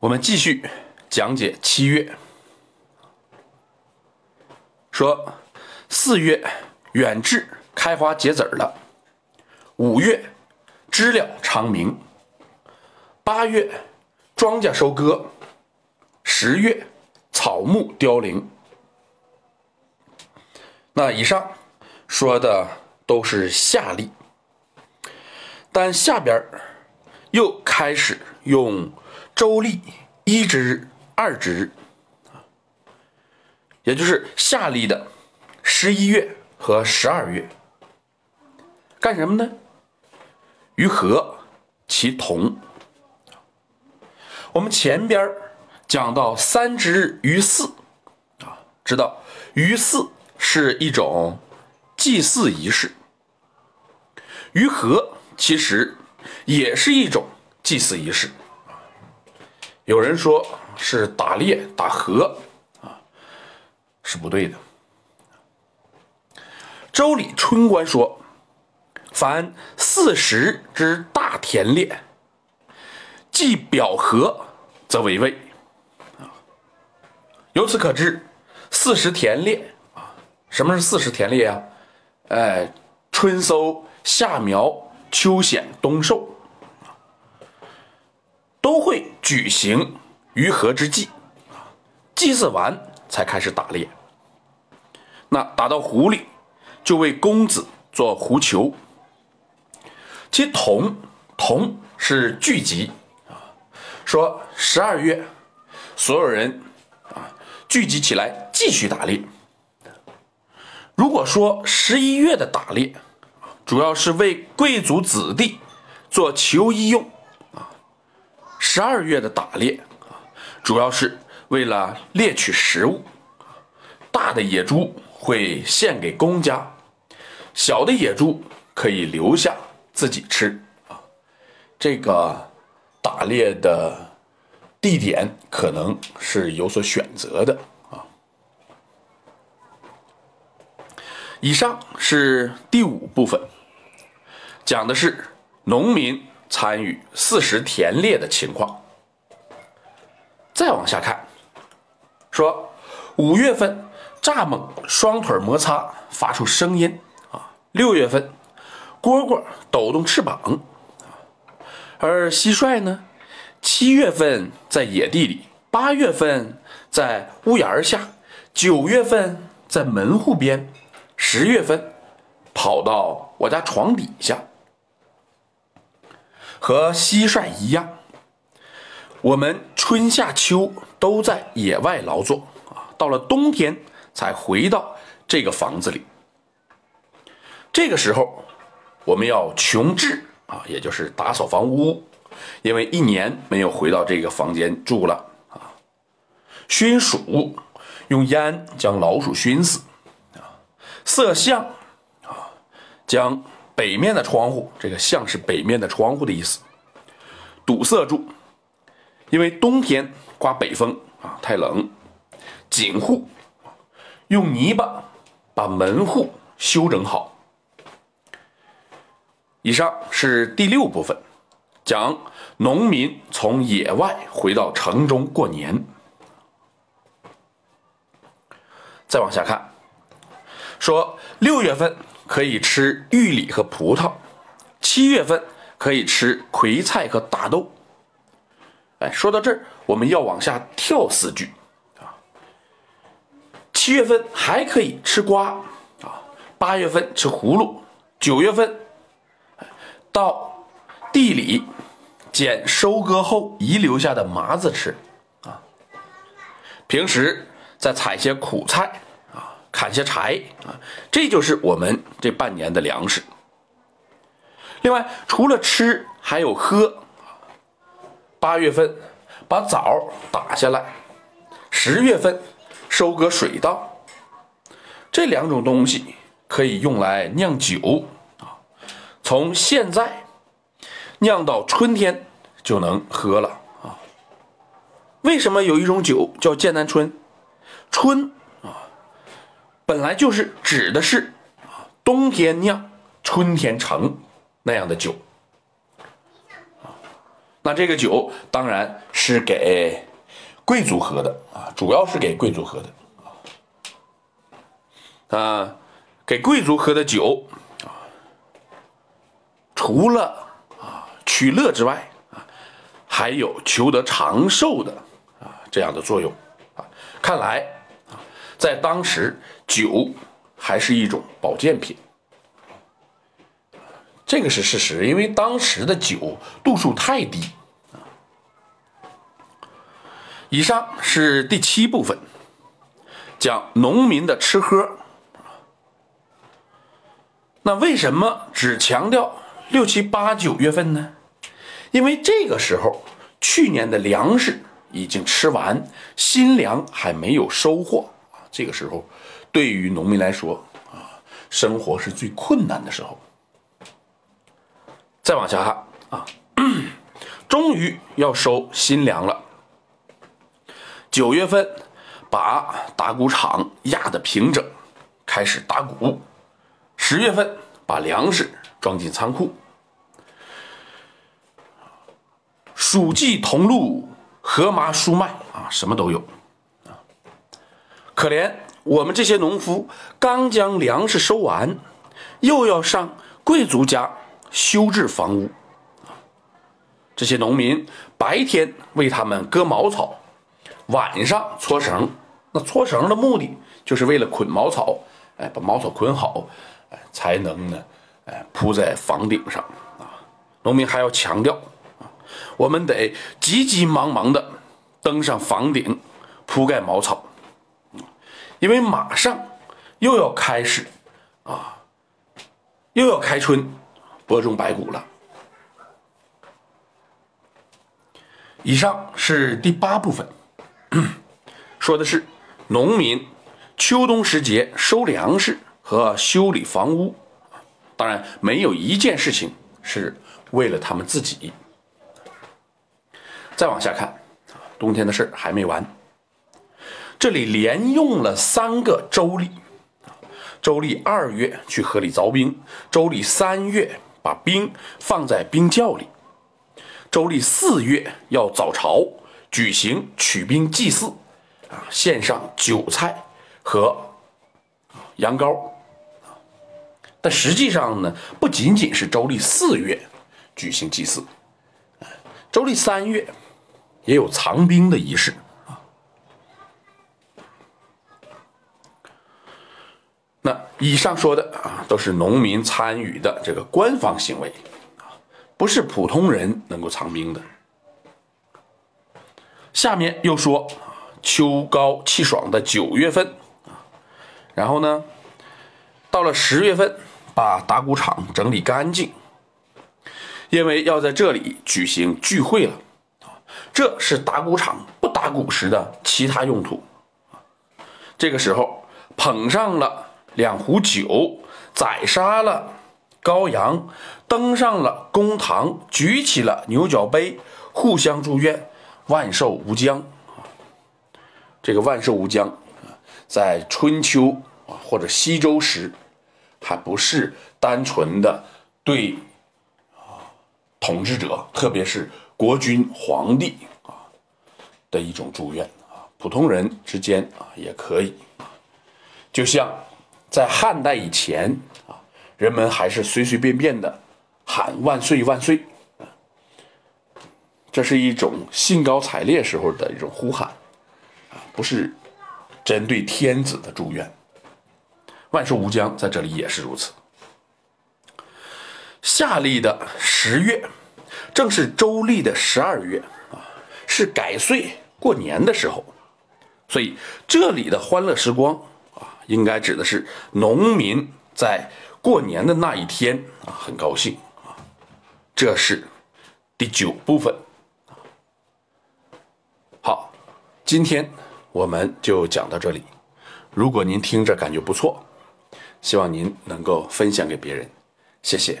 我们继续讲解七月，说四月远志开花结籽儿了，五月知了长鸣，八月庄稼收割，十月草木凋零。那以上说的都是夏历，但下边又开始用周历一之日、二之日，也就是夏历的十一月和十二月，干什么呢？于和其同。我们前边讲到三之日于四啊，知道于四是一种祭祀仪式，于和其实也是一种祭祀仪式。有人说是打猎打和啊，是不对的。周礼春官说：“凡四时之大田猎，既表和，则为魏。”啊，由此可知，四时田猎啊，什么是四时田猎啊？哎，春收、夏苗、秋显、冬收，都会举行于和之祭，祭祀完才开始打猎。那打到湖里。就为公子做狐裘，其同同是聚集啊，说十二月所有人啊聚集起来继续打猎。如果说十一月的打猎主要是为贵族子弟做求衣用，十二月的打猎啊主要是为了猎取食物，大的野猪。会献给公家，小的野猪可以留下自己吃啊。这个打猎的地点可能是有所选择的啊。以上是第五部分，讲的是农民参与四时田猎的情况。再往下看，说五月份。蚱蜢双腿摩擦发出声音啊！六月份，蝈蝈抖动翅膀而蟋蟀呢？七月份在野地里，八月份在屋檐下，九月份在门户边，十月份跑到我家床底下。和蟋蟀一样，我们春夏秋都在野外劳作啊！到了冬天。才回到这个房子里。这个时候，我们要穷治啊，也就是打扫房屋，因为一年没有回到这个房间住了啊。熏鼠，用烟将老鼠熏死啊。色相啊，将北面的窗户，这个像是北面的窗户的意思，堵塞住，因为冬天刮北风啊，太冷。紧护。用泥巴把门户修整好。以上是第六部分，讲农民从野外回到城中过年。再往下看，说六月份可以吃玉李和葡萄，七月份可以吃葵菜和大豆。哎，说到这儿，我们要往下跳四句啊。七月份还可以吃瓜啊，八月份吃葫芦，九月份到地里捡收割后遗留下的麻子吃啊。平时再采些苦菜，砍些柴啊，这就是我们这半年的粮食。另外，除了吃，还有喝。八月份把枣打下来，十月份。收割水稻，这两种东西可以用来酿酒啊。从现在酿到春天就能喝了啊。为什么有一种酒叫剑南春？春，本来就是指的是啊冬天酿、春天成那样的酒。那这个酒当然是给贵族喝的啊，主要是给贵族喝的啊，给贵族喝的酒啊，除了啊取乐之外啊，还有求得长寿的啊这样的作用啊。看来，在当时酒还是一种保健品。这个是事实，因为当时的酒度数太低。以上是第七部分，讲农民的吃喝。那为什么只强调六七八九月份呢？因为这个时候去年的粮食已经吃完，新粮还没有收获。这个时候对于农民来说啊，生活是最困难的时候。再往下看啊，终于要收新粮了。九月份把打谷场压得平整，开始打谷。十月份把粮食装进仓库。黍稷同露，禾麻菽麦啊，什么都有。可怜我们这些农夫刚将粮食收完，又要上贵族家。修治房屋，这些农民白天为他们割茅草，晚上搓绳。那搓绳的目的就是为了捆茅草，哎，把茅草捆好，哎，才能呢，哎，铺在房顶上啊。农民还要强调啊，我们得急急忙忙的登上房顶，铺盖茅草，因为马上又要开始啊，又要开春。播种白谷了。以上是第八部分，说的是农民秋冬时节收粮食和修理房屋。当然，没有一件事情是为了他们自己。再往下看，冬天的事还没完。这里连用了三个周历：周历二月去河里凿冰，周历三月。把冰放在冰窖里。周历四月要早朝举行取冰祭祀，啊，献上韭菜和羊羔。但实际上呢，不仅仅是周历四月举行祭祀，周历三月也有藏冰的仪式。那以上说的啊，都是农民参与的这个官方行为啊，不是普通人能够藏兵的。下面又说秋高气爽的九月份啊，然后呢，到了十月份，把打谷场整理干净，因为要在这里举行聚会了啊，这是打谷场不打谷时的其他用途这个时候捧上了。两壶酒，宰杀了羔羊，登上了公堂，举起了牛角杯，互相祝愿万寿无疆啊！这个万寿无疆啊，在春秋啊或者西周时，还不是单纯的对啊统治者，特别是国君、皇帝啊的一种祝愿啊，普通人之间啊也可以就像。在汉代以前啊，人们还是随随便便的喊万岁万岁啊，这是一种兴高采烈时候的一种呼喊啊，不是针对天子的祝愿。万寿无疆在这里也是如此。夏历的十月，正是周历的十二月啊，是改岁过年的时候，所以这里的欢乐时光。应该指的是农民在过年的那一天啊，很高兴啊。这是第九部分。好，今天我们就讲到这里。如果您听着感觉不错，希望您能够分享给别人，谢谢。